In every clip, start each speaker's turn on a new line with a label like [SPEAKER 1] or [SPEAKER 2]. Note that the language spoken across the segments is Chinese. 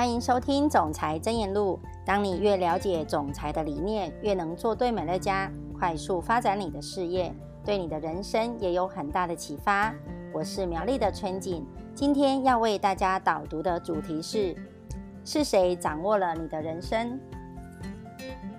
[SPEAKER 1] 欢迎收听《总裁真言录》。当你越了解总裁的理念，越能做对美乐家，快速发展你的事业，对你的人生也有很大的启发。我是苗栗的春景，今天要为大家导读的主题是：是谁掌握了你的人生？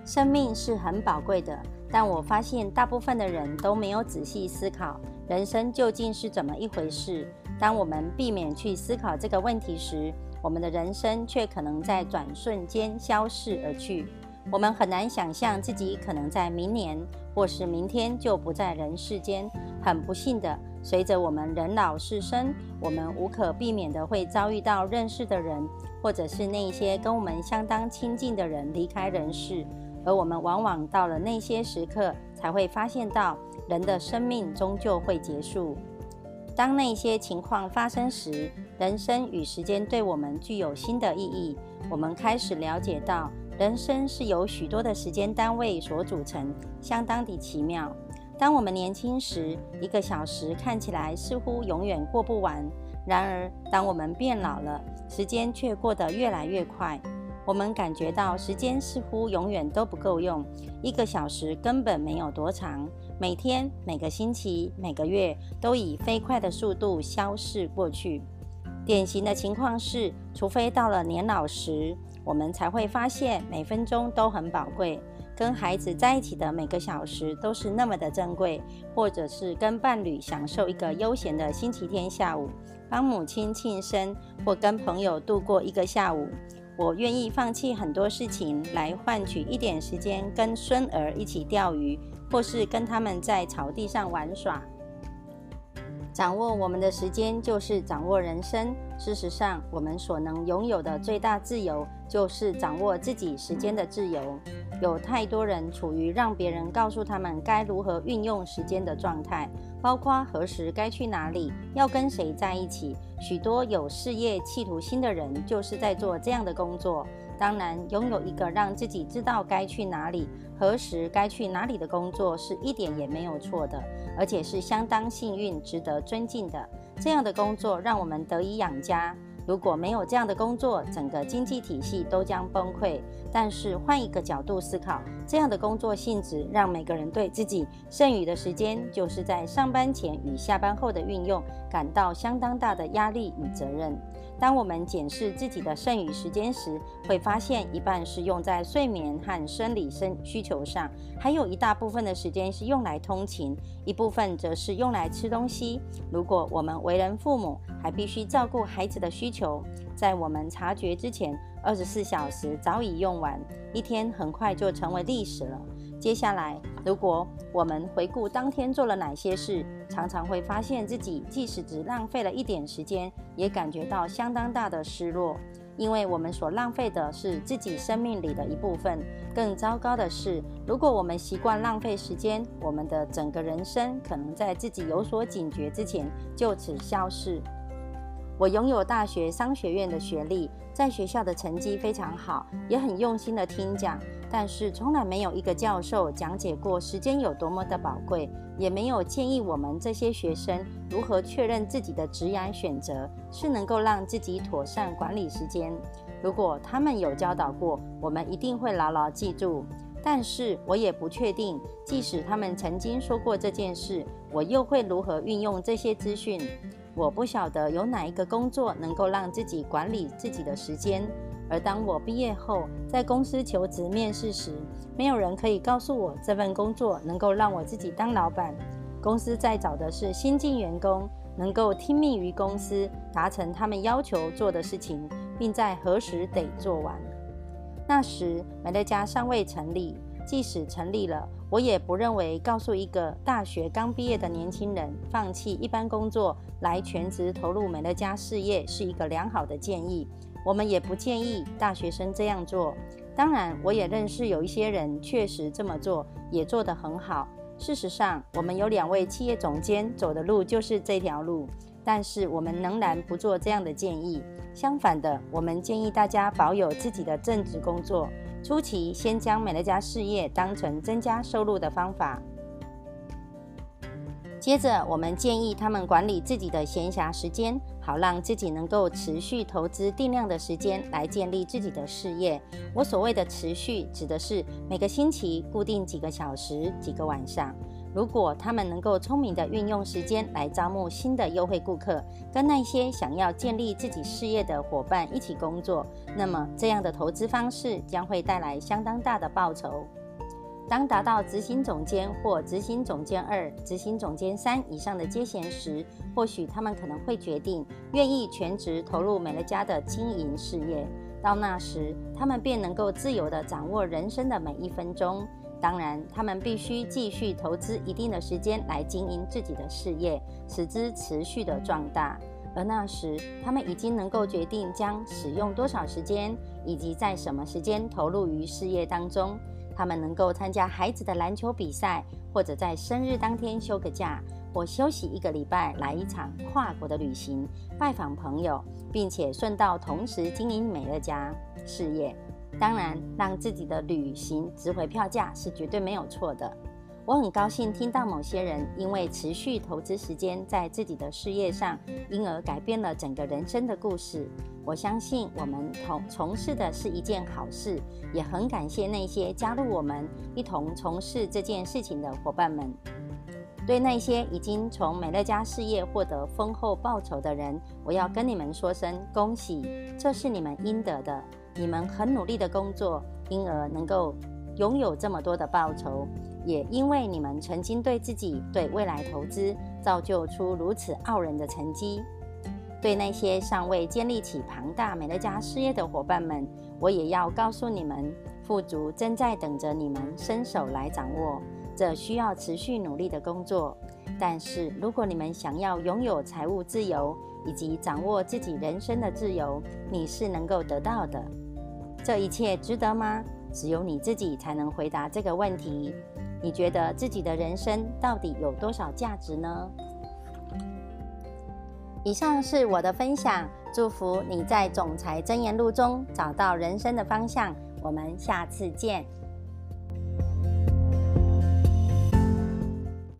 [SPEAKER 1] 生命是很宝贵的，但我发现大部分的人都没有仔细思考人生究竟是怎么一回事。当我们避免去思考这个问题时，我们的人生却可能在转瞬间消逝而去。我们很难想象自己可能在明年或是明天就不在人世间。很不幸的，随着我们人老事生，我们无可避免的会遭遇到认识的人，或者是那些跟我们相当亲近的人离开人世。而我们往往到了那些时刻，才会发现到人的生命终究会结束。当那些情况发生时，人生与时间对我们具有新的意义。我们开始了解到，人生是由许多的时间单位所组成，相当的奇妙。当我们年轻时，一个小时看起来似乎永远过不完；然而，当我们变老了，时间却过得越来越快。我们感觉到时间似乎永远都不够用，一个小时根本没有多长。每天、每个星期、每个月都以飞快的速度消逝过去。典型的情况是，除非到了年老时，我们才会发现每分钟都很宝贵。跟孩子在一起的每个小时都是那么的珍贵，或者是跟伴侣享受一个悠闲的星期天下午，帮母亲庆生，或跟朋友度过一个下午。我愿意放弃很多事情来换取一点时间，跟孙儿一起钓鱼，或是跟他们在草地上玩耍。掌握我们的时间，就是掌握人生。事实上，我们所能拥有的最大自由，就是掌握自己时间的自由。有太多人处于让别人告诉他们该如何运用时间的状态，包括何时该去哪里，要跟谁在一起。许多有事业企图心的人，就是在做这样的工作。当然，拥有一个让自己知道该去哪里、何时该去哪里的工作，是一点也没有错的，而且是相当幸运、值得尊敬的。这样的工作让我们得以养家。如果没有这样的工作，整个经济体系都将崩溃。但是换一个角度思考，这样的工作性质让每个人对自己剩余的时间，就是在上班前与下班后的运用，感到相当大的压力与责任。当我们检视自己的剩余时间时，会发现一半是用在睡眠和生理生需求上，还有一大部分的时间是用来通勤，一部分则是用来吃东西。如果我们为人父母，还必须照顾孩子的需求，在我们察觉之前，二十四小时早已用完，一天很快就成为历史了。接下来，如果我们回顾当天做了哪些事，常常会发现自己即使只浪费了一点时间，也感觉到相当大的失落，因为我们所浪费的是自己生命里的一部分。更糟糕的是，如果我们习惯浪费时间，我们的整个人生可能在自己有所警觉之前就此消逝。我拥有大学商学院的学历，在学校的成绩非常好，也很用心的听讲。但是从来没有一个教授讲解过时间有多么的宝贵，也没有建议我们这些学生如何确认自己的职业选择是能够让自己妥善管理时间。如果他们有教导过，我们一定会牢牢记住。但是我也不确定，即使他们曾经说过这件事，我又会如何运用这些资讯？我不晓得有哪一个工作能够让自己管理自己的时间，而当我毕业后在公司求职面试时，没有人可以告诉我这份工作能够让我自己当老板。公司在找的是新进员工，能够听命于公司，达成他们要求做的事情，并在何时得做完。那时美乐家尚未成立。即使成立了，我也不认为告诉一个大学刚毕业的年轻人放弃一般工作来全职投入美乐家事业是一个良好的建议。我们也不建议大学生这样做。当然，我也认识有一些人确实这么做，也做得很好。事实上，我们有两位企业总监走的路就是这条路，但是我们仍然不做这样的建议。相反的，我们建议大家保有自己的正职工作。初期先将美乐家事业当成增加收入的方法。接着，我们建议他们管理自己的闲暇时间，好让自己能够持续投资定量的时间来建立自己的事业。我所谓的持续，指的是每个星期固定几个小时、几个晚上。如果他们能够聪明地运用时间来招募新的优惠顾客，跟那些想要建立自己事业的伙伴一起工作，那么这样的投资方式将会带来相当大的报酬。当达到执行总监或执行总监二、执行总监三以上的阶衔时，或许他们可能会决定愿意全职投入美乐家的经营事业。到那时，他们便能够自由地掌握人生的每一分钟。当然，他们必须继续投资一定的时间来经营自己的事业，使之持续的壮大。而那时，他们已经能够决定将使用多少时间，以及在什么时间投入于事业当中。他们能够参加孩子的篮球比赛，或者在生日当天休个假，或休息一个礼拜来一场跨国的旅行，拜访朋友，并且顺道同时经营美乐家事业。当然，让自己的旅行值回票价是绝对没有错的。我很高兴听到某些人因为持续投资时间在自己的事业上，因而改变了整个人生的故事。我相信我们同从事的是一件好事，也很感谢那些加入我们一同从事这件事情的伙伴们。对那些已经从美乐家事业获得丰厚报酬的人，我要跟你们说声恭喜，这是你们应得的。你们很努力的工作，因而能够拥有这么多的报酬。也因为你们曾经对自己、对未来投资，造就出如此傲人的成绩。对那些尚未建立起庞大美乐家事业的伙伴们，我也要告诉你们，富足正在等着你们伸手来掌握。这需要持续努力的工作。但是，如果你们想要拥有财务自由以及掌握自己人生的自由，你是能够得到的。这一切值得吗？只有你自己才能回答这个问题。你觉得自己的人生到底有多少价值呢？以上是我的分享，祝福你在《总裁箴言录》中找到人生的方向。我们下次见。